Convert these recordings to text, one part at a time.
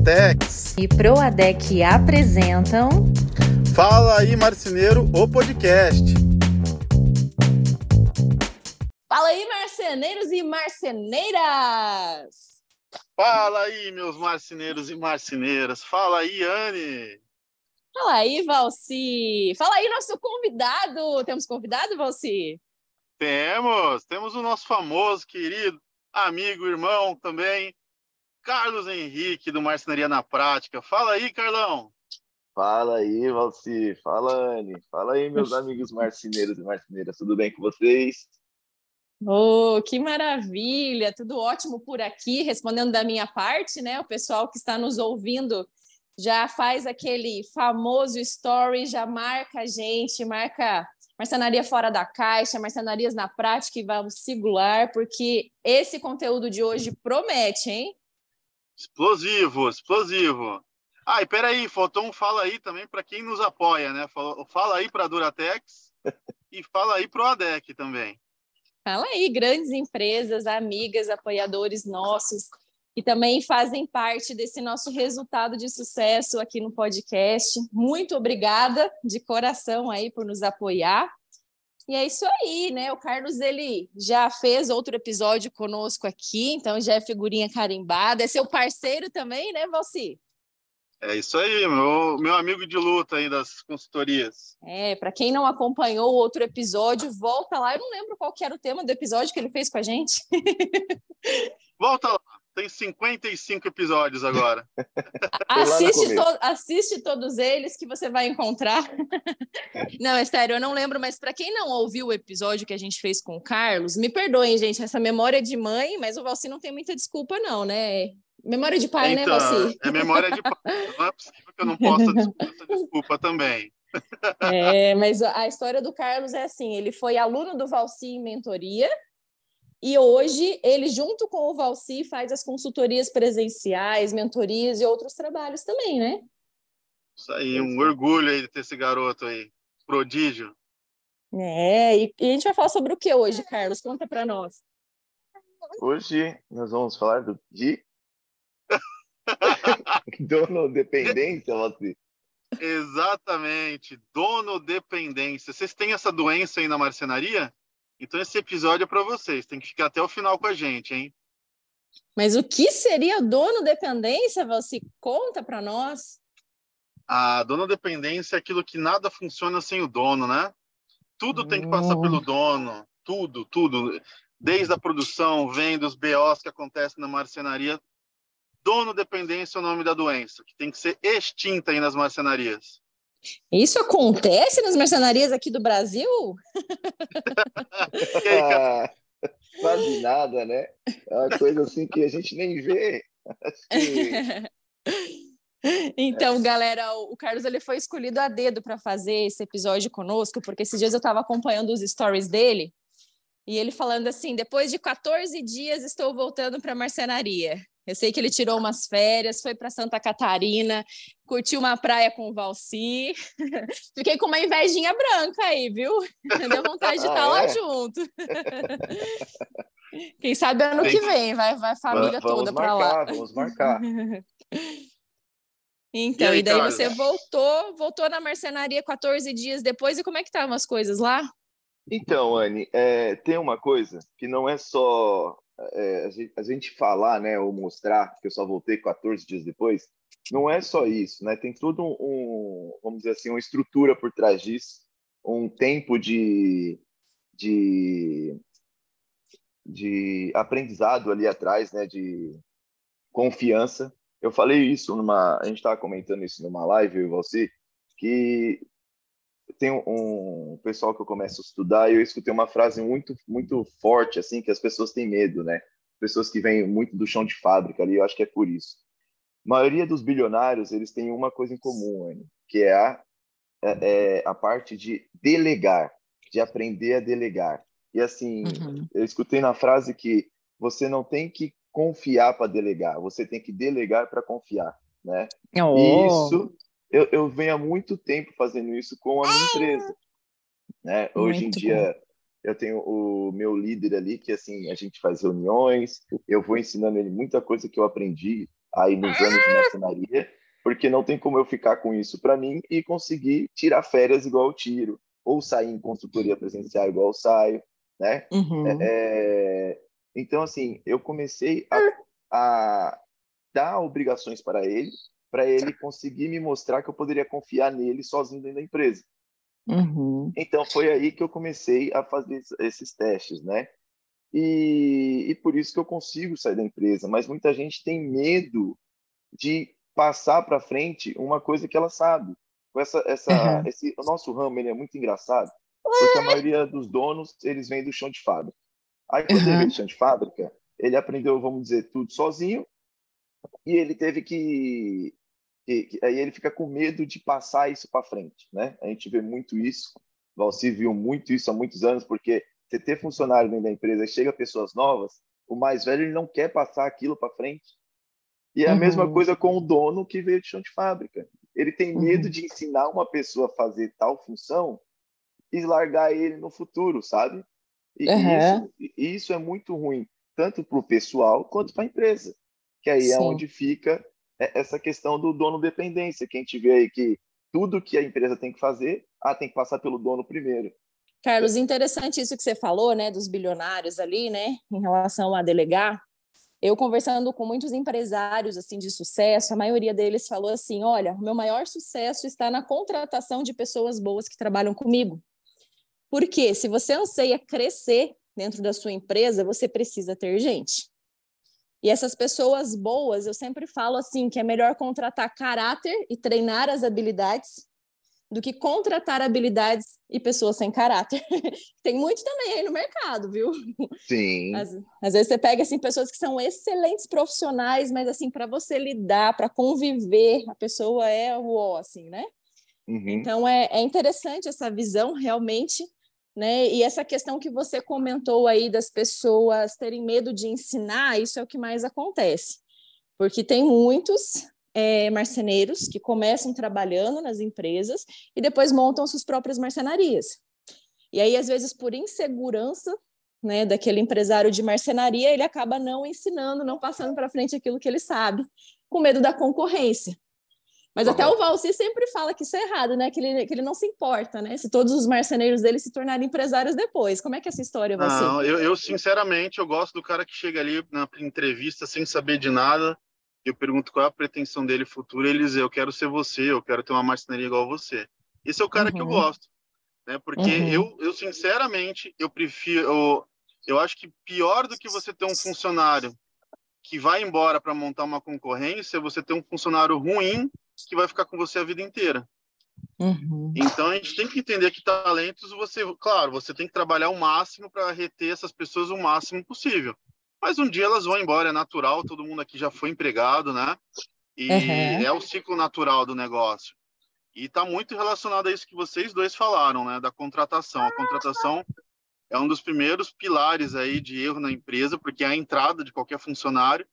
Duratex e Proadec apresentam Fala aí Marceneiro, o podcast. Fala aí, marceneiros e marceneiras! Fala aí, meus marceneiros e marceneiras. Fala aí, Anne. Fala aí, Valci. Fala aí, nosso convidado. Temos convidado, Valci? Temos, temos o nosso famoso, querido amigo, irmão também, Carlos Henrique, do Marcenaria na Prática. Fala aí, Carlão. Fala aí, Valci. Fala, Anne. Fala aí, meus amigos marceneiros e marceneiras. Tudo bem com vocês? Oh, que maravilha! Tudo ótimo por aqui. Respondendo da minha parte, né? O pessoal que está nos ouvindo já faz aquele famoso story, já marca a gente, marca marcenaria fora da caixa, marcenarias na prática e vamos singular, porque esse conteúdo de hoje promete, hein? Explosivo, explosivo. Ah, e peraí, faltou um fala aí também para quem nos apoia, né? Fala, fala aí para a Duratex e fala aí para o ADEC também. Fala aí, grandes empresas, amigas, apoiadores nossos, que também fazem parte desse nosso resultado de sucesso aqui no podcast. Muito obrigada de coração aí por nos apoiar. E é isso aí, né? O Carlos ele já fez outro episódio conosco aqui, então já é figurinha carimbada. É seu parceiro também, né, Valci? É isso aí, meu, meu amigo de luta aí das consultorias. É, para quem não acompanhou o outro episódio, volta lá. Eu não lembro qual que era o tema do episódio que ele fez com a gente. volta lá. Tem 55 episódios agora. assiste, to assiste todos eles que você vai encontrar. não, é sério, eu não lembro, mas para quem não ouviu o episódio que a gente fez com o Carlos, me perdoem, gente, essa memória de mãe, mas o Valci não tem muita desculpa, não, né? Memória de pai, né, então, né, Valci? É memória de pai. Não é possível que eu não possa essa desculpa também. é, mas a história do Carlos é assim: ele foi aluno do Valci em mentoria, e hoje ele, junto com o Valci, faz as consultorias presenciais, mentorias e outros trabalhos também, né? Isso aí, um orgulho aí de ter esse garoto aí, prodígio. É, e, e a gente vai falar sobre o que hoje, Carlos? Conta para nós. Hoje nós vamos falar do, de dono dependência, Valci. Exatamente, dono dependência. Vocês têm essa doença aí na marcenaria? Então esse episódio é para vocês, tem que ficar até o final com a gente, hein? Mas o que seria dono dependência, você conta para nós? A dono dependência é aquilo que nada funciona sem o dono, né? Tudo tem que passar pelo hum. dono, tudo, tudo, desde a produção, vem dos BOs que acontecem na marcenaria. Dono dependência é o nome da doença, que tem que ser extinta aí nas marcenarias. Isso acontece nas mercenarias aqui do Brasil? ah, quase nada, né? É uma coisa assim que a gente nem vê. Então, é. galera, o Carlos ele foi escolhido a dedo para fazer esse episódio conosco, porque esses dias eu estava acompanhando os stories dele e ele falando assim: depois de 14 dias estou voltando para a marcenaria. Eu sei que ele tirou umas férias, foi para Santa Catarina, curtiu uma praia com o Valci. Fiquei com uma invejinha branca aí, viu? Deu vontade de estar ah, tá lá é? junto. Quem sabe ano que vem vai, vai a família vamos toda para lá. Vamos marcar. Então, e, aí, e daí você voltou, voltou na marcenaria 14 dias depois, e como é que estavam as coisas lá? Então, Anne, é, tem uma coisa que não é só é, a, gente, a, gente, falar, né, ou mostrar que eu só voltei 14 dias depois, não é só isso, né? Tem tudo um, um vamos dizer assim, uma estrutura por trás disso, um tempo de, de, de aprendizado ali atrás, né? De confiança. Eu falei isso numa, a gente estava comentando isso numa live, eu e você, que tem um, pessoal que eu começo a estudar e eu escutei uma frase muito muito forte assim que as pessoas têm medo, né? Pessoas que vêm muito do chão de fábrica ali, eu acho que é por isso. A maioria dos bilionários eles têm uma coisa em comum, Anny, que é a é, é a parte de delegar, de aprender a delegar. E assim, uhum. eu escutei na frase que você não tem que confiar para delegar, você tem que delegar para confiar, né? Oh. E isso eu, eu venho há muito tempo fazendo isso com a minha empresa. Né? Hoje em dia, bom. eu tenho o meu líder ali, que assim, a gente faz reuniões, eu vou ensinando ele muita coisa que eu aprendi aí nos anos de marcenaria, porque não tem como eu ficar com isso para mim e conseguir tirar férias igual eu tiro, ou sair em consultoria presencial igual eu saio, né? Uhum. É, é... Então, assim, eu comecei a, a dar obrigações para ele, para ele conseguir me mostrar que eu poderia confiar nele sozinho dentro da empresa. Uhum. Então foi aí que eu comecei a fazer esses testes, né? E, e por isso que eu consigo sair da empresa. Mas muita gente tem medo de passar para frente uma coisa que ela sabe. Essa, essa, uhum. esse, o nosso ramo ele é muito engraçado, porque a maioria dos donos eles vêm do chão de fábrica. Aí quando uhum. ele vem do chão de fábrica, ele aprendeu, vamos dizer, tudo sozinho e ele teve que que, que, aí ele fica com medo de passar isso para frente, né? A gente vê muito isso, Valci viu muito isso há muitos anos, porque você ter funcionário dentro da empresa, chega pessoas novas, o mais velho ele não quer passar aquilo para frente. E é a uhum. mesma coisa com o dono que veio de chão de fábrica. Ele tem uhum. medo uhum. de ensinar uma pessoa a fazer tal função e largar ele no futuro, sabe? E uhum. isso, isso é muito ruim, tanto para o pessoal quanto para a empresa. Que aí é Sim. é onde fica essa questão do dono dependência, que a gente vê aí que tudo que a empresa tem que fazer, ah, tem que passar pelo dono primeiro. Carlos, interessante isso que você falou, né, dos bilionários ali, né, em relação a delegar. Eu conversando com muitos empresários assim de sucesso, a maioria deles falou assim: "Olha, o meu maior sucesso está na contratação de pessoas boas que trabalham comigo". Porque se você anseia crescer dentro da sua empresa, você precisa ter gente. E essas pessoas boas, eu sempre falo assim, que é melhor contratar caráter e treinar as habilidades do que contratar habilidades e pessoas sem caráter. Tem muito também aí no mercado, viu? Sim. Às, às, vezes você pega assim pessoas que são excelentes profissionais, mas assim para você lidar, para conviver, a pessoa é o ó, assim, né? Uhum. Então é, é interessante essa visão realmente né? E essa questão que você comentou aí das pessoas terem medo de ensinar, isso é o que mais acontece, porque tem muitos é, marceneiros que começam trabalhando nas empresas e depois montam suas próprias marcenarias. E aí, às vezes, por insegurança né, daquele empresário de marcenaria, ele acaba não ensinando, não passando para frente aquilo que ele sabe, com medo da concorrência. Mas até o Valci sempre fala que isso é errado, né? Que ele, que ele não se importa, né? Se todos os marceneiros dele se tornarem empresários depois. Como é que é essa história, Valci? Não, eu, eu sinceramente, eu gosto do cara que chega ali na entrevista sem saber de nada. Eu pergunto qual é a pretensão dele futuro. Ele diz, eu quero ser você, eu quero ter uma marcenaria igual você. Esse é o cara uhum. que eu uhum. gosto. Né? Porque uhum. eu, eu, sinceramente, eu prefiro... Eu, eu acho que pior do que você ter um funcionário que vai embora para montar uma concorrência, é você ter um funcionário ruim que vai ficar com você a vida inteira. Uhum. Então a gente tem que entender que talentos você, claro, você tem que trabalhar o máximo para reter essas pessoas o máximo possível. Mas um dia elas vão embora, é natural, todo mundo aqui já foi empregado, né? E uhum. é o ciclo natural do negócio. E está muito relacionado a isso que vocês dois falaram, né? Da contratação. A contratação é um dos primeiros pilares aí de erro na empresa, porque é a entrada de qualquer funcionário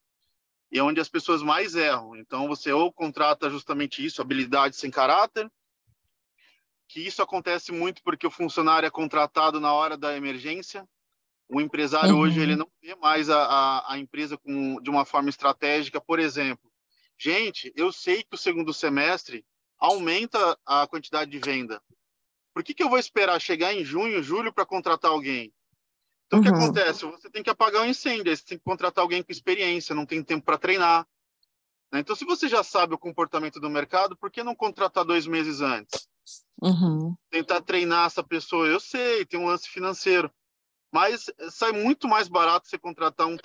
e é onde as pessoas mais erram. Então, você ou contrata justamente isso, habilidade sem caráter, que isso acontece muito porque o funcionário é contratado na hora da emergência. O empresário uhum. hoje ele não vê mais a, a, a, empresa com, de uma forma estratégica. Por exemplo, gente, eu sei que o segundo semestre aumenta a quantidade de venda. Por que, que eu vou esperar chegar em junho, julho para contratar alguém? Então, uhum. o que uhum. acontece? Você tem que apagar o um incêndio, você tem que contratar alguém com experiência, não tem tempo para treinar. Né? Então, se você já sabe o comportamento do mercado, por que não contratar dois meses antes? Uhum. Tentar treinar essa pessoa, eu sei, tem um lance financeiro, mas sai muito mais barato você contratar um,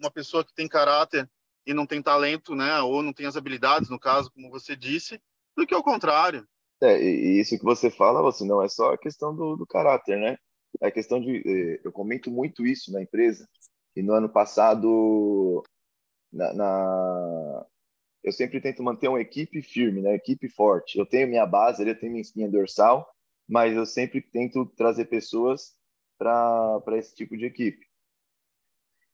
uma pessoa que tem caráter e não tem talento, né? Ou não tem as habilidades, no caso, como você disse, do que ao contrário. É, e isso que você fala, você não é só a questão do, do caráter, né? A questão de eh, eu comento muito isso na empresa e no ano passado na, na, eu sempre tento manter uma equipe firme, né? Equipe forte. Eu tenho minha base, eu tenho minha espinha dorsal, mas eu sempre tento trazer pessoas para esse tipo de equipe.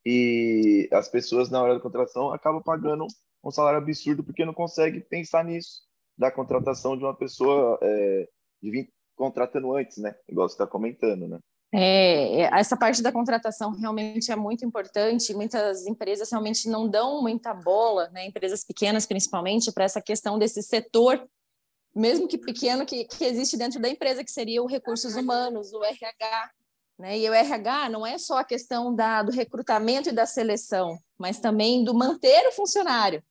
E as pessoas na hora da contratação acabam pagando um salário absurdo porque não consegue pensar nisso da contratação de uma pessoa é, de vir contratando antes, né? Igual você está comentando, né? É, é, essa parte da contratação realmente é muito importante. Muitas empresas realmente não dão muita bola, né, empresas pequenas principalmente, para essa questão desse setor, mesmo que pequeno, que, que existe dentro da empresa, que seria o recursos humanos, o RH. Né? E o RH não é só a questão da, do recrutamento e da seleção, mas também do manter o funcionário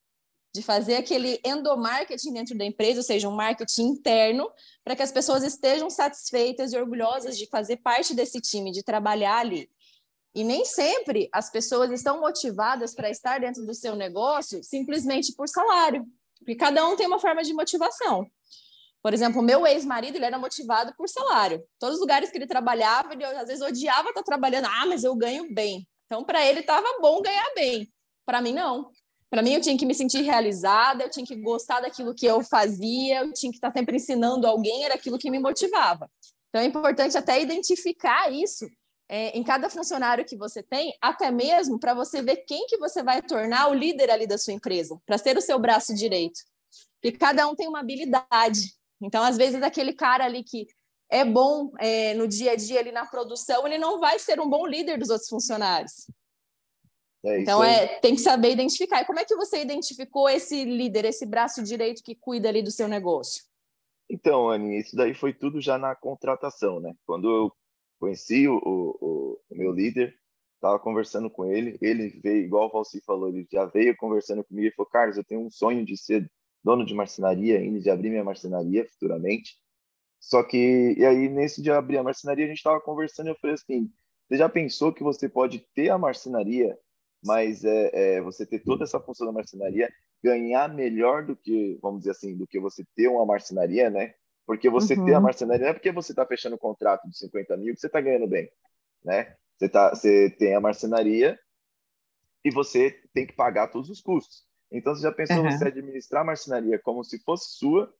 de fazer aquele endomarketing dentro da empresa, ou seja, um marketing interno, para que as pessoas estejam satisfeitas e orgulhosas de fazer parte desse time, de trabalhar ali. E nem sempre as pessoas estão motivadas para estar dentro do seu negócio simplesmente por salário, porque cada um tem uma forma de motivação. Por exemplo, meu ex-marido, ele era motivado por salário. Todos os lugares que ele trabalhava, ele às vezes odiava estar trabalhando. Ah, mas eu ganho bem. Então, para ele, estava bom ganhar bem. Para mim, não. Para mim, eu tinha que me sentir realizada, eu tinha que gostar daquilo que eu fazia, eu tinha que estar sempre ensinando alguém, era aquilo que me motivava. Então, é importante até identificar isso é, em cada funcionário que você tem, até mesmo para você ver quem que você vai tornar o líder ali da sua empresa, para ser o seu braço direito. E cada um tem uma habilidade. Então, às vezes, aquele cara ali que é bom é, no dia a dia ali na produção, ele não vai ser um bom líder dos outros funcionários. É então é, tem que saber identificar. E como é que você identificou esse líder, esse braço direito que cuida ali do seu negócio? Então, Anny, isso daí foi tudo já na contratação, né? Quando eu conheci o, o, o meu líder, estava conversando com ele, ele veio, igual o Valci falou, ele já veio conversando comigo e falou, Carlos, eu tenho um sonho de ser dono de marcenaria ainda, de abrir minha marcenaria futuramente. Só que, e aí, nesse de abrir a marcenaria, a gente estava conversando e eu falei assim, você já pensou que você pode ter a marcenaria mas é, é, você ter toda essa função da marcenaria, ganhar melhor do que, vamos dizer assim, do que você ter uma marcenaria, né? Porque você uhum. ter a marcenaria não é porque você está fechando um contrato de 50 mil que você está ganhando bem, né? Você, tá, você tem a marcenaria e você tem que pagar todos os custos. Então, você já pensou uhum. você administrar a marcenaria como se fosse sua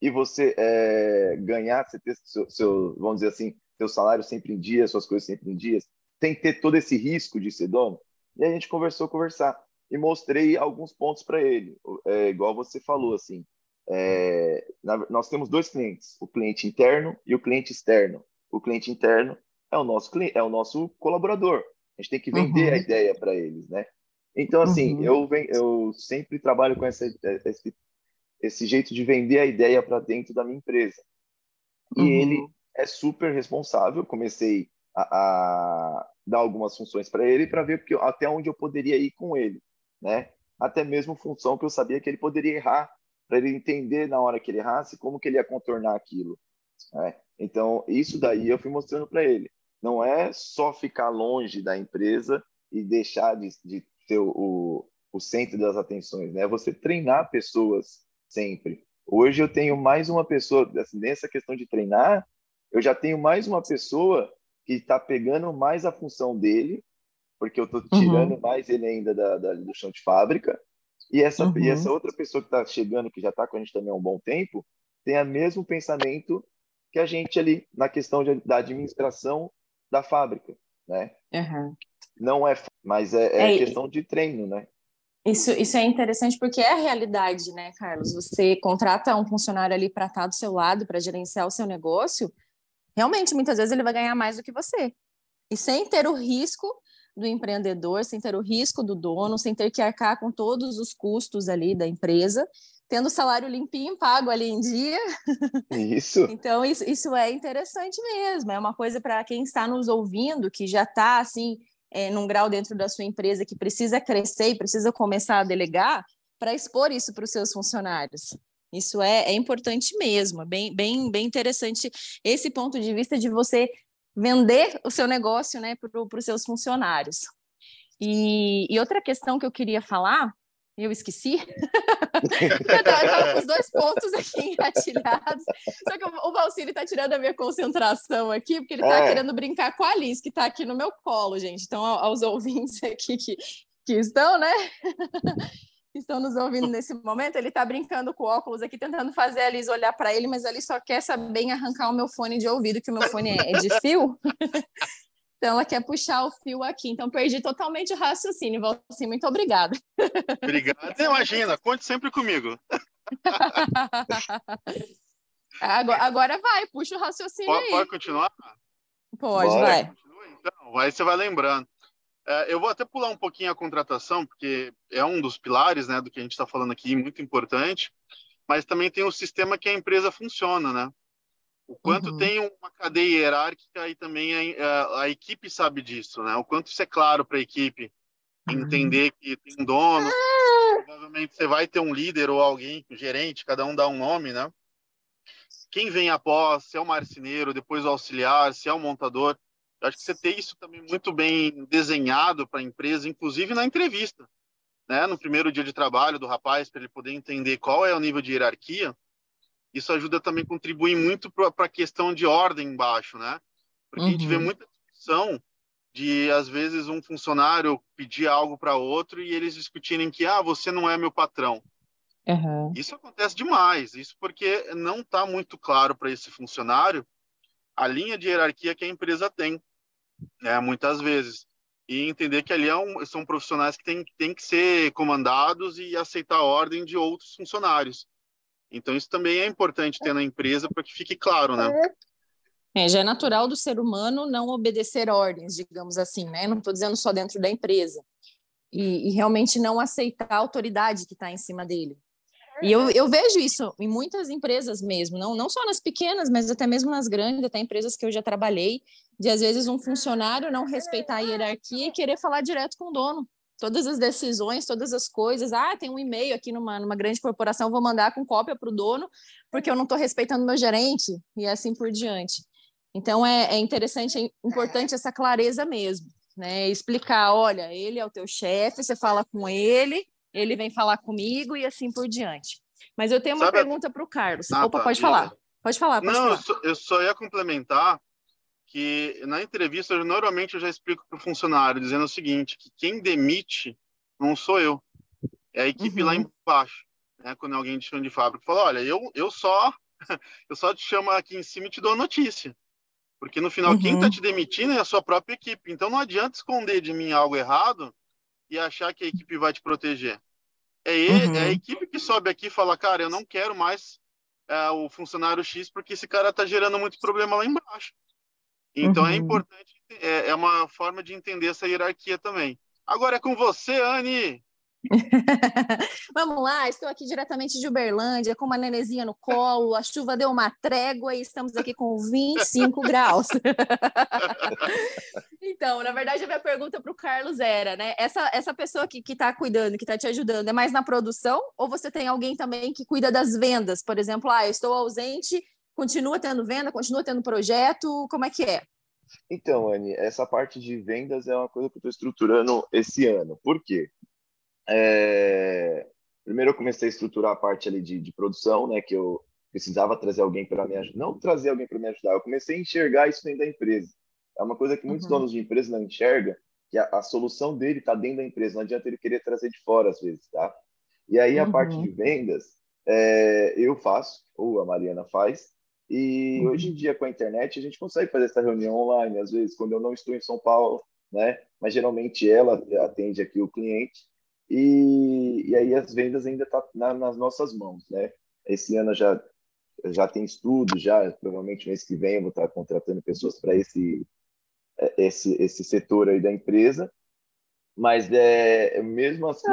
e você é, ganhar, você ter seu, seu, vamos dizer assim, seu salário sempre em dia, suas coisas sempre em dias, tem que ter todo esse risco de ser dono? E a gente conversou, conversar. E mostrei alguns pontos para ele. É, igual você falou, assim. É, nós temos dois clientes, o cliente interno e o cliente externo. O cliente interno é o nosso cliente, é o nosso colaborador. A gente tem que vender uhum. a ideia para eles, né? Então, assim, uhum. eu, eu sempre trabalho com essa, esse, esse jeito de vender a ideia para dentro da minha empresa. E uhum. ele é super responsável. Comecei a, a, dar algumas funções para ele para ver até onde eu poderia ir com ele, né? Até mesmo função que eu sabia que ele poderia errar, para ele entender na hora que ele errasse como que ele ia contornar aquilo. Né? Então, isso daí eu fui mostrando para ele. Não é só ficar longe da empresa e deixar de, de ter o, o centro das atenções, né? Você treinar pessoas sempre. Hoje eu tenho mais uma pessoa, assim, nessa questão de treinar, eu já tenho mais uma pessoa que está pegando mais a função dele, porque eu estou tirando uhum. mais ele ainda da, da, do chão de fábrica. E essa, uhum. e essa outra pessoa que está chegando, que já está com a gente também há um bom tempo, tem o mesmo pensamento que a gente ali na questão de, da administração da fábrica, né? Uhum. Não é, mas é, é, é questão de treino, né? Isso, isso é interessante porque é a realidade, né, Carlos? Você contrata um funcionário ali para estar do seu lado, para gerenciar o seu negócio, realmente muitas vezes ele vai ganhar mais do que você. E sem ter o risco do empreendedor, sem ter o risco do dono, sem ter que arcar com todos os custos ali da empresa, tendo o salário limpinho pago ali em dia. Isso. então, isso, isso é interessante mesmo. É uma coisa para quem está nos ouvindo, que já está assim, é, num grau dentro da sua empresa que precisa crescer e precisa começar a delegar, para expor isso para os seus funcionários. Isso é, é importante mesmo, é bem, bem, bem interessante esse ponto de vista de você vender o seu negócio né, para os seus funcionários. E, e, outra questão que eu queria falar, eu esqueci, eu estava com os dois pontos aqui engatilhados, só que o, o Valcírio está tirando a minha concentração aqui, porque ele está é. querendo brincar com a Alice, que está aqui no meu colo, gente. Então, aos ouvintes aqui que, que estão, né? que estão nos ouvindo nesse momento, ele está brincando com o óculos aqui, tentando fazer a Liz olhar para ele, mas ali só quer saber arrancar o meu fone de ouvido, que o meu fone é de fio. então, ela quer puxar o fio aqui. Então, perdi totalmente o raciocínio. Assim, muito obrigada. Obrigado. Imagina, conte sempre comigo. agora, agora vai, puxa o raciocínio pode, aí. Pode continuar? Pode, Bora. vai. Então, aí você vai lembrando. É, eu vou até pular um pouquinho a contratação, porque é um dos pilares né, do que a gente está falando aqui, muito importante, mas também tem o sistema que a empresa funciona, né? O quanto uhum. tem uma cadeia hierárquica e também a, a, equipe sabe disso, né? O quanto isso é claro para a equipe entender que tem um dono, provavelmente você vai ter um líder ou alguém, um gerente, cada um dá um nome, né? Quem vem após, se é o marceneiro, depois o auxiliar, se é o montador, eu acho que você tem isso também muito bem desenhado para a empresa, inclusive na entrevista, né? No primeiro dia de trabalho do rapaz, para ele poder entender qual é o nível de hierarquia. Isso ajuda também a contribuir muito para a questão de ordem embaixo, né? Porque uhum. a gente vê uhum. muita discussão de às vezes um funcionário pedir algo para outro e eles discutirem que ah você não é meu patrão. Uhum. Isso acontece demais. Isso porque não está muito claro para esse funcionário a linha de hierarquia que a empresa tem né, muitas vezes. E entender que ali é um, são profissionais que têm, têm que ser comandados e aceitar a ordem de outros funcionários. Então, isso também é importante ter na empresa para que fique claro, né? É, já é natural do ser humano não obedecer ordens, digamos assim, né? Não estou dizendo só dentro da empresa. E, e realmente não aceitar a autoridade que está em cima dele. E eu, eu vejo isso em muitas empresas mesmo, não, não só nas pequenas, mas até mesmo nas grandes, até empresas que eu já trabalhei, de às vezes um funcionário não respeitar a hierarquia e querer falar direto com o dono. Todas as decisões, todas as coisas. Ah, tem um e-mail aqui numa, numa grande corporação, vou mandar com cópia para o dono, porque eu não estou respeitando meu gerente, e assim por diante. Então é, é interessante, é importante essa clareza mesmo, né? Explicar, olha, ele é o teu chefe, você fala com ele, ele vem falar comigo e assim por diante. Mas eu tenho uma Sabe pergunta para o Carlos. Ah, Opa, tá, pode falar. Pode falar. Pode Não, falar. Eu, só, eu só ia complementar que na entrevista eu, normalmente eu já explico para o funcionário dizendo o seguinte, que quem demite não sou eu, é a equipe uhum. lá embaixo, né? Quando alguém te chama de fábrica, fala, olha, eu eu só eu só te chamo aqui em cima e te dou a notícia, porque no final uhum. quem está te demitindo é a sua própria equipe, então não adianta esconder de mim algo errado e achar que a equipe vai te proteger. É, ele, uhum. é a uhum. equipe que sobe aqui e fala, cara, eu não quero mais é, o funcionário X porque esse cara está gerando muito problema lá embaixo. Então é uhum. é importante, é, é uma forma de entender essa hierarquia também. Agora é com você, Anne. Vamos lá, estou aqui diretamente de Uberlândia, com uma nenezinha no colo, a chuva deu uma trégua e estamos aqui com 25 graus. então, na verdade, a minha pergunta para o Carlos era, né? Essa, essa pessoa que está cuidando, que está te ajudando, é mais na produção? Ou você tem alguém também que cuida das vendas? Por exemplo, ah, eu estou ausente, continua tendo venda, continua tendo projeto, como é que é? Então, Anne, essa parte de vendas é uma coisa que eu estou estruturando esse ano. Por quê? É... Primeiro eu comecei a estruturar a parte ali de, de produção, né? Que eu precisava trazer alguém para me ajudar. Não trazer alguém para me ajudar, eu comecei a enxergar isso dentro da empresa. É uma coisa que muitos uhum. donos de empresa não enxergam, que a, a solução dele está dentro da empresa. Não adianta ele querer trazer de fora, às vezes, tá? E aí, a uhum. parte de vendas, é, eu faço, ou a Mariana faz, e uhum. hoje em dia, com a internet, a gente consegue fazer essa reunião online, às vezes, quando eu não estou em São Paulo, né? Mas geralmente ela atende aqui o cliente e, e aí as vendas ainda estão tá na, nas nossas mãos, né? Esse ano já já tem estudo, já provavelmente mês que vem eu vou estar contratando pessoas para esse esse esse setor aí da empresa, mas é mesmo assim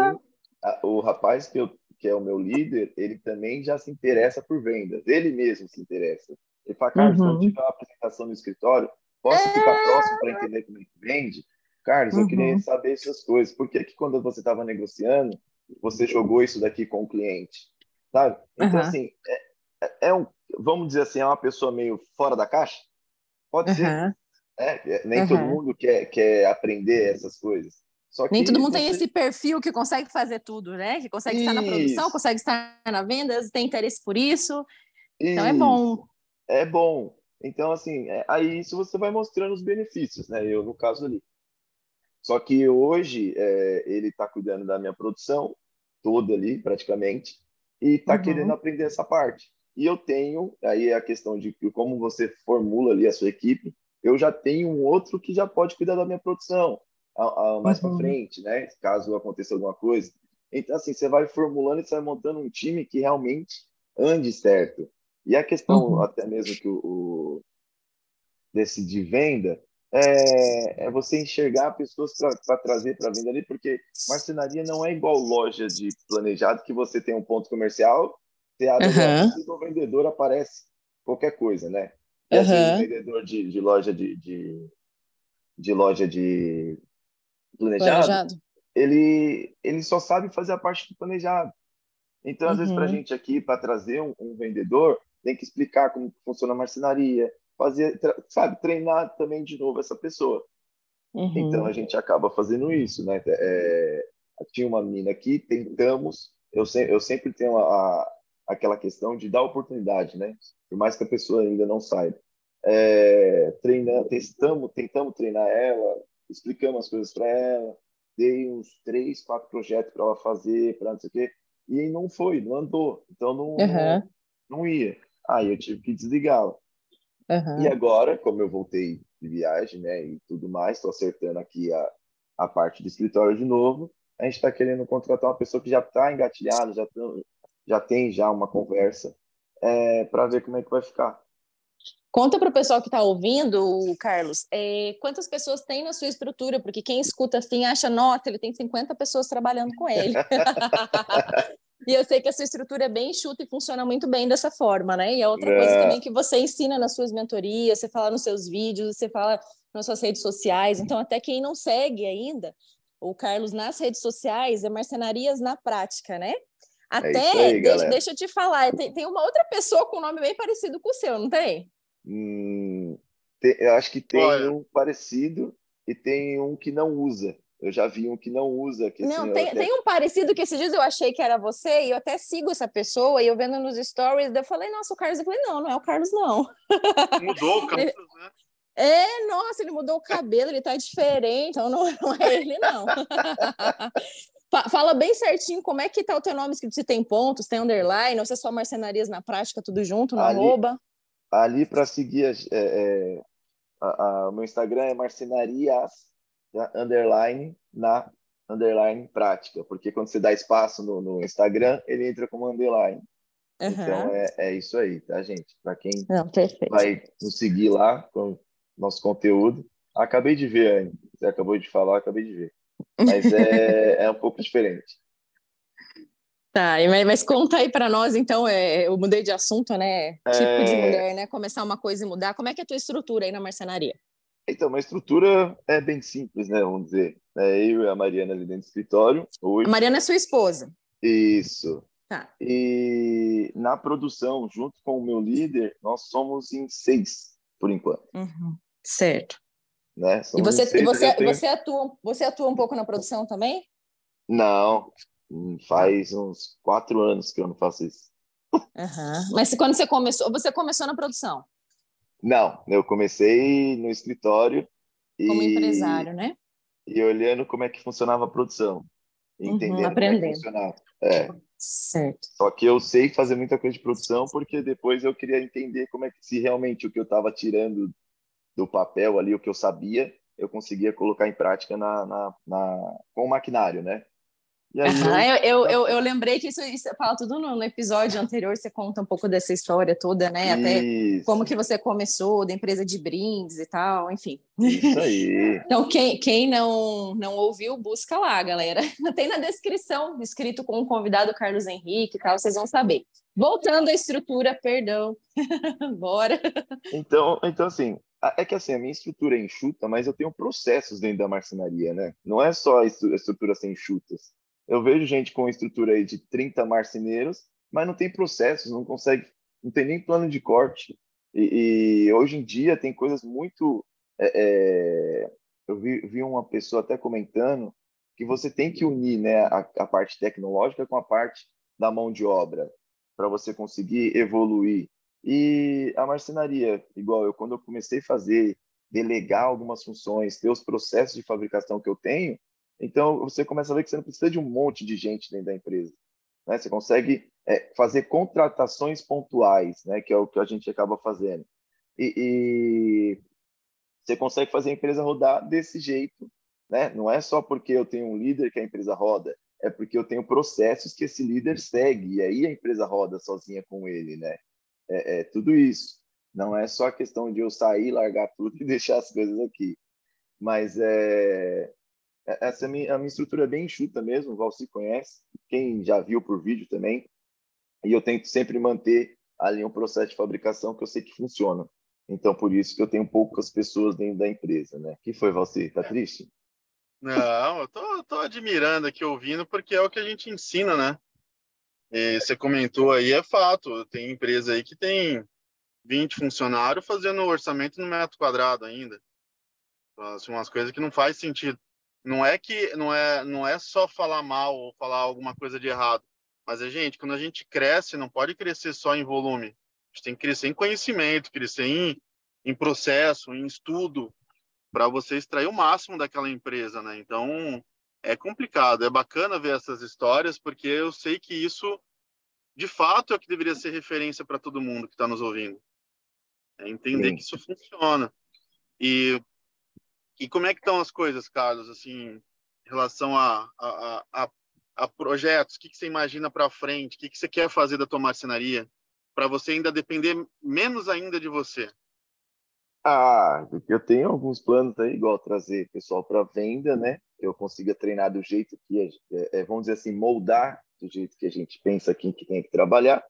a, o rapaz que eu que é o meu líder, ele também já se interessa por vendas, ele mesmo se interessa. Ele fala, Carlos, uhum. quando tiver uma apresentação no escritório, posso ficar próximo para entender como é que vende? Carlos, uhum. eu queria uhum. saber essas coisas. Por que, que quando você estava negociando, você jogou isso daqui com o cliente? Sabe? Então, uhum. assim, é, é, é, um, vamos dizer assim, é uma pessoa meio fora da caixa? Pode ser. É, é, nem todo mundo quer, quer aprender essas coisas. Nem todo mundo você... tem esse perfil que consegue fazer tudo, né? Que consegue isso. estar na produção, consegue estar na vendas, tem interesse por isso. Isso. Então é bom. É bom. Então, assim, é, aí isso você vai mostrando os benefícios, né? Eu, no caso ali, só que hoje é, ele está cuidando da minha produção toda ali, praticamente, e está uhum. querendo aprender essa parte. E eu tenho, aí é a questão de como você formula ali a sua equipe, eu já tenho um outro que já pode cuidar da minha produção a, a, mais uhum. para frente, né? Caso aconteça alguma coisa. Então, assim, você vai formulando e você vai montando um time que realmente ande certo. E a questão, uhum. até mesmo que o, desse de venda é, é você enxergar pessoas para trazer para venda ali, porque marcenaria não é igual loja de planejado que você tem um ponto comercial, você abre uhum. o vendedor aparece qualquer coisa, né? Assim, uhum. vendedor de, de loja de, de, de, loja de planejado, planejado, ele ele só sabe fazer a parte do planejado. Então, às uhum. vezes, para a gente aqui, para trazer um, um, vendedor, tem que explicar como funciona a marcenaria, fazer, sabe, treinar também de novo essa pessoa. Uhum. Então, a gente acaba fazendo isso, né? É, tinha uma menina aqui, tentamos, eu, se, eu sempre tenho a, a, aquela questão de dar oportunidade, né? Por mais que a pessoa ainda não saiba. É, treinando, testamos, tentamos treinar ela, explicamos as coisas para ela, dei uns três, quatro projetos para ela fazer, para não sei o quê, e não foi, não andou, então não, uhum. não, não, ia. Aí eu tive que desligá-la. Uhum. E agora, como eu voltei de viagem, né, e tudo mais, estou acertando aqui a, a parte do escritório de novo, a gente está querendo contratar uma pessoa que já está engatilhada, já, já tem já uma conversa, é, para ver como é que vai ficar. Conta para o pessoal que está ouvindo, Carlos, é, quantas pessoas tem na sua estrutura? Porque quem escuta assim acha, nota, ele tem 50 pessoas trabalhando com ele. e eu sei que a sua estrutura é bem enxuta e funciona muito bem dessa forma, né? E a outra é. coisa também que você ensina nas suas mentorias, você fala nos seus vídeos, você fala nas suas redes sociais. Então, até quem não segue ainda, o Carlos nas redes sociais é Marcenarias na Prática, né? É até, é aí, deixa, deixa, eu te falar, tem, tem uma outra pessoa com um nome bem parecido com o seu, não tem? Hum, tem, eu acho que tem Olha. um parecido e tem um que não usa. Eu já vi um que não usa. Que, não, assim, tem, até... tem um parecido que esses dias eu achei que era você e eu até sigo essa pessoa e eu vendo nos stories, eu falei, nossa, o Carlos. Eu falei, não, não é o Carlos, não. Mudou o Carlos, né? É, nossa, ele mudou o cabelo, ele tá diferente, então não, não é ele, não. Fala bem certinho como é que tá o teu nome escrito, se tem pontos, tem underline, ou se é só marcenarias na prática, tudo junto, no Ali, arroba ali para seguir é, é, a, a, o meu Instagram é marcenarias? Underline na underline prática, porque quando você dá espaço no, no Instagram, ele entra como underline. Uhum. Então é, é isso aí, tá, gente? Para quem Não, vai nos seguir lá com nosso conteúdo. Acabei de ver, Anne. Você acabou de falar, acabei de ver. Mas é, é um pouco diferente. Tá, mas, mas conta aí para nós, então, é, eu mudei de assunto, né? Tipo é... de mulher, né? Começar uma coisa e mudar. Como é que é a tua estrutura aí na marcenaria? Então, uma estrutura é bem simples, né? Vamos dizer. É eu e a Mariana ali dentro do escritório. Hoje. A Mariana é sua esposa. Isso. Tá. E na produção, junto com o meu líder, nós somos em seis, por enquanto. Uhum. Certo. Né? e você, seis, e você, tenho... você, atua, você atua um pouco na produção também? Não, Faz uns quatro anos que eu não faço isso. Uhum. Mas quando você começou, você começou na produção? Não, eu comecei no escritório. Como e, empresário, né? E olhando como é que funcionava a produção. Uhum, entendendo uhum, aprendendo. como é que funcionava. É. Certo. Só que eu sei fazer muita coisa de produção porque depois eu queria entender como é que se realmente o que eu estava tirando do papel ali, o que eu sabia, eu conseguia colocar em prática na, na, na com o maquinário, né? Aí, eu... Eu, eu, lembrei que isso, isso fala tudo no, no, episódio anterior, você conta um pouco dessa história toda, né? Até isso. como que você começou, da empresa de brindes e tal, enfim. Isso aí. então, quem, quem não, não ouviu, busca lá, galera. Tem na descrição, escrito com o convidado Carlos Henrique e tal, vocês vão saber. Voltando à estrutura, perdão. Bora. Então, então, assim, é que assim, a minha estrutura é enxuta, mas eu tenho processos dentro da marcenaria, né? Não é só a estrutura sem enxutas. Eu vejo gente com estrutura aí de 30 marceneiros, mas não tem processos, não consegue, não tem nem plano de corte. E, e hoje em dia tem coisas muito. É, é, eu vi, vi, uma pessoa até comentando que você tem que unir né, a, a parte tecnológica com a parte da mão de obra para você conseguir evoluir. E a marcenaria, igual eu, quando eu comecei a fazer, delegar algumas funções, ter os processos de fabricação que eu tenho, então, você começa a ver que você não precisa de um monte de gente dentro da empresa. Né? Você consegue é, fazer contratações pontuais, né? que é o que a gente acaba fazendo. E, e, você consegue fazer a empresa rodar desse jeito. Né? Não é só porque eu tenho um líder que a empresa roda, é porque eu tenho processos que esse líder segue, e aí a empresa roda sozinha com ele. Né? É, é tudo isso. Não é só a questão de eu sair, largar tudo e deixar as coisas aqui. Mas é, essa é a minha, estrutura é bem enxuta mesmo, o Valci conhece, quem já viu por vídeo também. E eu tento sempre manter ali um processo de fabricação que eu sei que funciona. Então, por isso que eu tenho poucas pessoas dentro da empresa, né? que foi, Valci? Tá triste? Não, eu tô, tô admirando aqui, ouvindo, porque é o que a gente ensina, né? E você comentou aí, é fato. Tem empresa aí que tem 20 funcionários fazendo orçamento no metro quadrado ainda. Assim, umas coisas que não faz sentido. Não é que não é não é só falar mal ou falar alguma coisa de errado, mas a gente, quando a gente cresce, não pode crescer só em volume. A gente tem que crescer em conhecimento, crescer em, em processo, em estudo, para você extrair o máximo daquela empresa, né? Então, é complicado. É bacana ver essas histórias, porque eu sei que isso, de fato, é o que deveria ser referência para todo mundo que está nos ouvindo. É entender Sim. que isso funciona. E, e como é que estão as coisas, Carlos, assim, em relação a, a, a, a projetos? O que, que você imagina para frente? O que, que você quer fazer da tua marcenaria? Para você ainda depender menos ainda de você. Ah, eu tenho alguns planos aí, igual trazer pessoal para venda, né? Que eu consiga treinar do jeito que, é, é, vamos dizer assim, moldar do jeito que a gente pensa aqui que tem que trabalhar,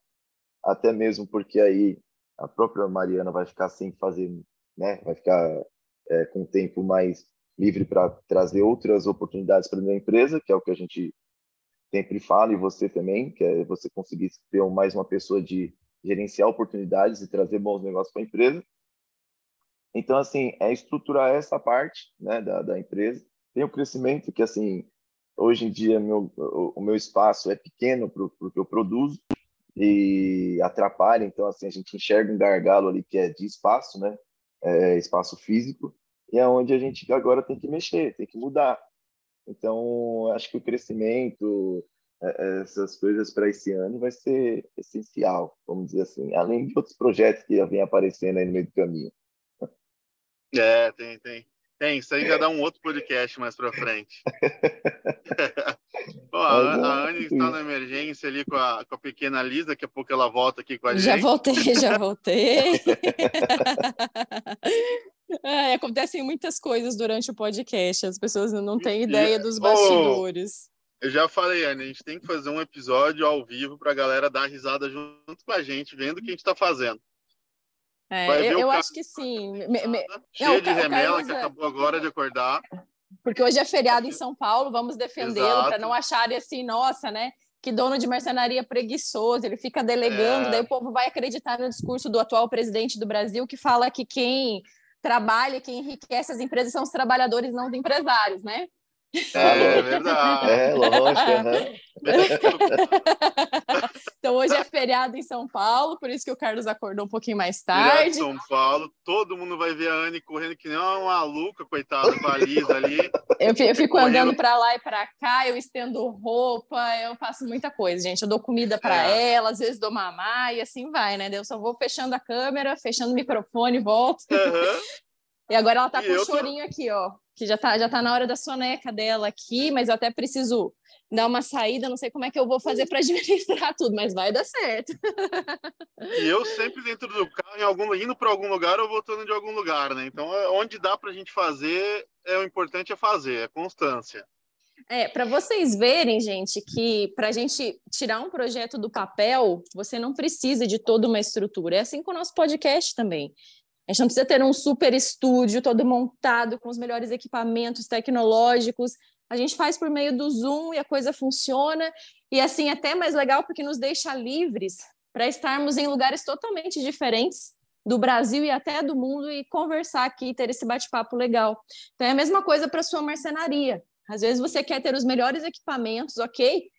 até mesmo porque aí a própria Mariana vai ficar sem fazer, né? Vai ficar é, com tempo mais livre para trazer outras oportunidades para a minha empresa, que é o que a gente sempre fala e você também, que é você conseguir ter mais uma pessoa de gerenciar oportunidades e trazer bons negócios para a empresa então, assim, é estruturar essa parte né, da, da empresa. Tem o crescimento que, assim, hoje em dia meu, o, meu espaço é pequeno para o que eu produzo e atrapalha. Então, assim, a gente enxerga um gargalo ali que é de espaço, né? É, espaço físico, e é onde a gente agora tem que mexer, tem que mudar. Então, acho que o crescimento, é, é, essas coisas para esse ano vai ser essencial, vamos dizer assim, além de outros projetos que vêm aparecendo aí no meio do caminho. É, tem, tem. Tem, isso aí já dá um outro podcast mais para frente. A, a Anne está na emergência ali com a, com a pequena Lisa, daqui a pouco ela volta aqui com a gente. Já voltei, já voltei. é, acontecem muitas coisas durante o podcast, as pessoas não têm ideia dos bastidores. Oh, eu já falei, Anne, a gente tem que fazer um episódio ao vivo para a galera dar risada junto com a gente, vendo o que a gente está fazendo. É, eu, eu acho que sim. Me, me... Cheio de remela, que é acabou agora de acordar. Porque hoje é feriado em São Paulo, vamos defendê-lo para não acharem assim, nossa, né? Que dono de mercenaria preguiçoso, ele fica delegando, é. daí o povo vai acreditar no discurso do atual presidente do Brasil, que fala que quem trabalha, quem enriquece as empresas são os trabalhadores, não os empresários, né? É, é verdade. É, lógico. então hoje é feriado em São Paulo, por isso que o Carlos acordou um pouquinho mais tarde. Em São Paulo, todo mundo vai ver a Anne correndo que nem uma maluca, coitada, com a Lisa ali. Eu, eu fico correndo. andando para lá e para cá, eu estendo roupa, eu faço muita coisa, gente. Eu dou comida para é. ela, às vezes dou mamar e assim vai, né? Eu só vou fechando a câmera, fechando o microfone, volto. Uhum. E agora ela tá e com um chorinho tô... aqui, ó. Que já tá, já tá na hora da soneca dela aqui, mas eu até preciso dar uma saída, não sei como é que eu vou fazer para administrar tudo, mas vai dar certo. E eu sempre dentro do carro, em algum, indo para algum lugar ou voltando de algum lugar, né? Então, é, onde dá para a gente fazer, é o importante é fazer, é constância. É, para vocês verem, gente, que para a gente tirar um projeto do papel, você não precisa de toda uma estrutura. É assim com o nosso podcast também. A gente não precisa ter um super estúdio todo montado com os melhores equipamentos tecnológicos. A gente faz por meio do Zoom e a coisa funciona. E assim, é até mais legal porque nos deixa livres para estarmos em lugares totalmente diferentes do Brasil e até do mundo e conversar aqui, ter esse bate-papo legal. Então é a mesma coisa para sua marcenaria. Às vezes você quer ter os melhores equipamentos, ok?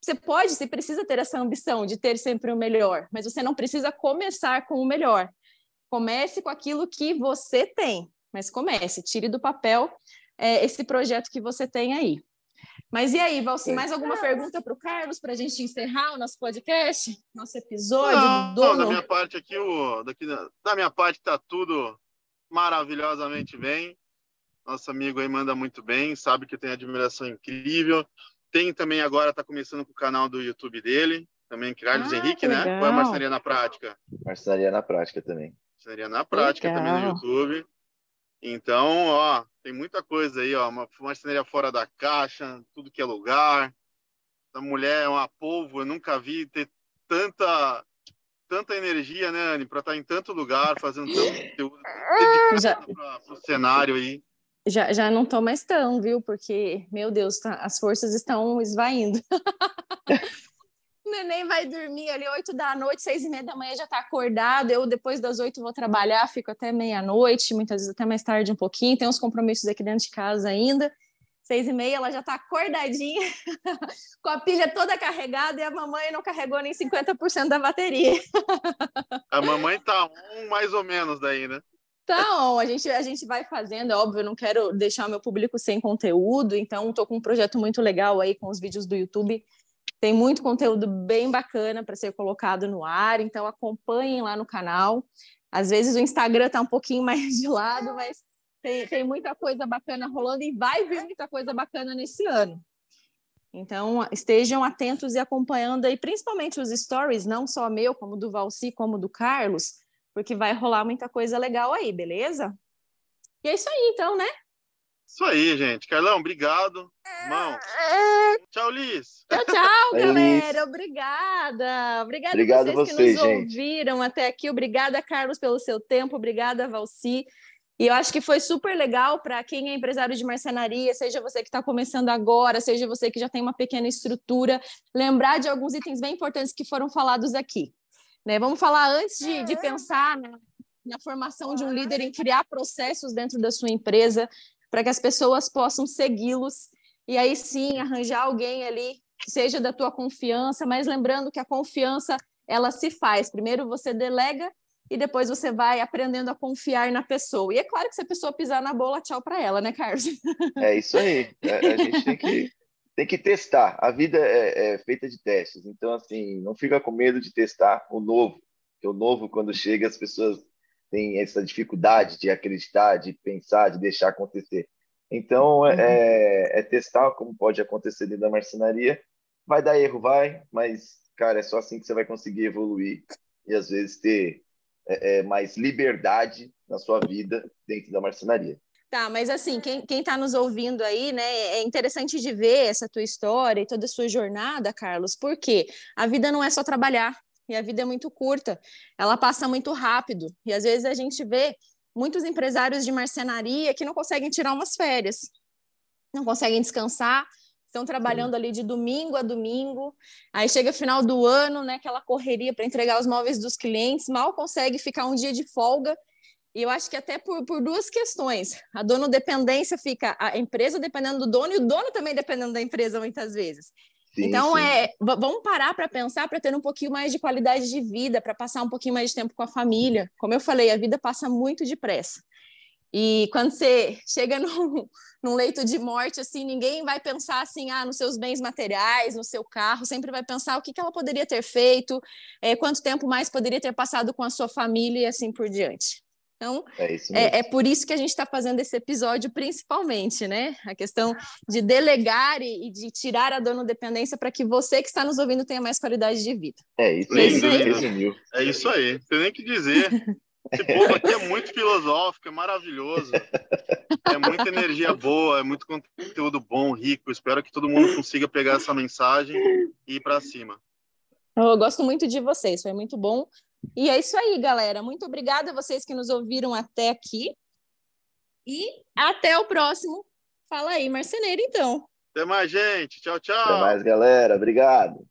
Você pode, você precisa ter essa ambição de ter sempre o melhor, mas você não precisa começar com o melhor. Comece com aquilo que você tem, mas comece, tire do papel é, esse projeto que você tem aí. Mas e aí, Valci, mais alguma pergunta para o Carlos para a gente encerrar o nosso podcast, nosso episódio? Não, não da minha parte aqui, o, daqui, da minha parte está tudo maravilhosamente bem. Nosso amigo aí manda muito bem, sabe que tem admiração incrível. Tem também agora, está começando com o canal do YouTube dele, também Carlos ah, Henrique, né? Ou é Marcenaria na Prática? Marcenaria na Prática também. Marcenaria na prática Legal. também no YouTube. Então, ó, tem muita coisa aí, ó, uma marcenaria fora da caixa, tudo que é lugar. Essa mulher é uma polvo, eu nunca vi ter tanta tanta energia, né, Anne, para estar tá em tanto lugar, fazendo tanto conteúdo, para o cenário aí. Já, já não tô mais tão, viu? Porque, meu Deus, tá, as forças estão esvaindo. o neném vai dormir ali oito da noite, seis e meia da manhã já está acordado. Eu, depois das oito, vou trabalhar, fico até meia-noite, muitas vezes até mais tarde um pouquinho. Tem uns compromissos aqui dentro de casa ainda. Seis e meia, ela já está acordadinha, com a pilha toda carregada, e a mamãe não carregou nem 50% da bateria. a mamãe tá um mais ou menos daí, né? Então, a gente, a gente vai fazendo, é óbvio, eu não quero deixar o meu público sem conteúdo, então estou com um projeto muito legal aí com os vídeos do YouTube. Tem muito conteúdo bem bacana para ser colocado no ar, então acompanhem lá no canal. Às vezes o Instagram está um pouquinho mais de lado, mas tem, tem muita coisa bacana rolando e vai vir muita coisa bacana nesse ano. Então, estejam atentos e acompanhando aí, principalmente os stories, não só meu, como do Valci, como do Carlos, porque vai rolar muita coisa legal aí, beleza? E é isso aí, então, né? Isso aí, gente. Carlão, obrigado. Mão. Tchau, Liz. Tchau, tchau, galera. Obrigada. Obrigada Obrigado a vocês, vocês que nos gente. ouviram até aqui. Obrigada, Carlos, pelo seu tempo. Obrigada, Valci. E eu acho que foi super legal para quem é empresário de marcenaria, seja você que está começando agora, seja você que já tem uma pequena estrutura, lembrar de alguns itens bem importantes que foram falados aqui. Né? Vamos falar antes de, de pensar na, na formação de um líder em criar processos dentro da sua empresa para que as pessoas possam segui-los e aí sim arranjar alguém ali que seja da tua confiança, mas lembrando que a confiança ela se faz. Primeiro você delega e depois você vai aprendendo a confiar na pessoa. E é claro que se a pessoa pisar na bola, tchau para ela, né, Carlos? É isso aí. É, a gente tem que tem que testar. A vida é, é, feita de testes. Então, assim, não fica com medo de testar o novo. Porque o novo, quando chega, as pessoas têm essa dificuldade de acreditar, de pensar, de deixar acontecer. Então, é, uhum. é, é testar como pode acontecer dentro da marcenaria. Vai dar erro, vai, mas, cara, é só assim que você vai conseguir evoluir e, às vezes, ter é, é mais liberdade na sua vida dentro da marcenaria. Tá, mas assim, quem, quem tá nos ouvindo aí, né, é interessante de ver essa tua história e toda a sua jornada, Carlos, porque a vida não é só trabalhar, e a vida é muito curta, ela passa muito rápido, e às vezes a gente vê muitos empresários de marcenaria que não conseguem tirar umas férias, não conseguem descansar, estão trabalhando ali de domingo a domingo, aí chega final do ano, né, aquela correria para entregar os móveis dos clientes, mal consegue ficar um dia de folga. E eu acho que até por, por duas questões. A dono dependência fica a empresa dependendo do dono e o dono também dependendo da empresa muitas vezes. Sim, então, sim. é, vamos parar para pensar para ter um pouquinho mais de qualidade de vida, para passar um pouquinho mais de tempo com a família. Como eu falei, a vida passa muito depressa. E quando você chega num, num, leito de morte, assim, ninguém vai pensar assim, ah, nos seus bens materiais, no seu carro, sempre vai pensar o que, que ela poderia ter feito, é, quanto tempo mais poderia ter passado com a sua família e assim por diante. Então, é, é, é, por isso que a gente está fazendo esse episódio, principalmente, né? A questão de delegar e, e de tirar a dona dependência para que você que está nos ouvindo tenha mais qualidade de vida. É isso, é isso aí. É isso aí. Não tem nem que dizer. Esse povo aqui é muito filosófico, é maravilhoso. É muita energia boa, é muito conteúdo bom, rico. Espero que todo mundo consiga pegar essa mensagem e ir para cima. Eu gosto muito de vocês, foi muito bom. E é isso aí, galera. Muito obrigada a vocês que nos ouviram até aqui. E até o próximo. Fala aí, marceneiro, então. Até mais, gente. Tchau, tchau. Até mais, galera. Obrigado.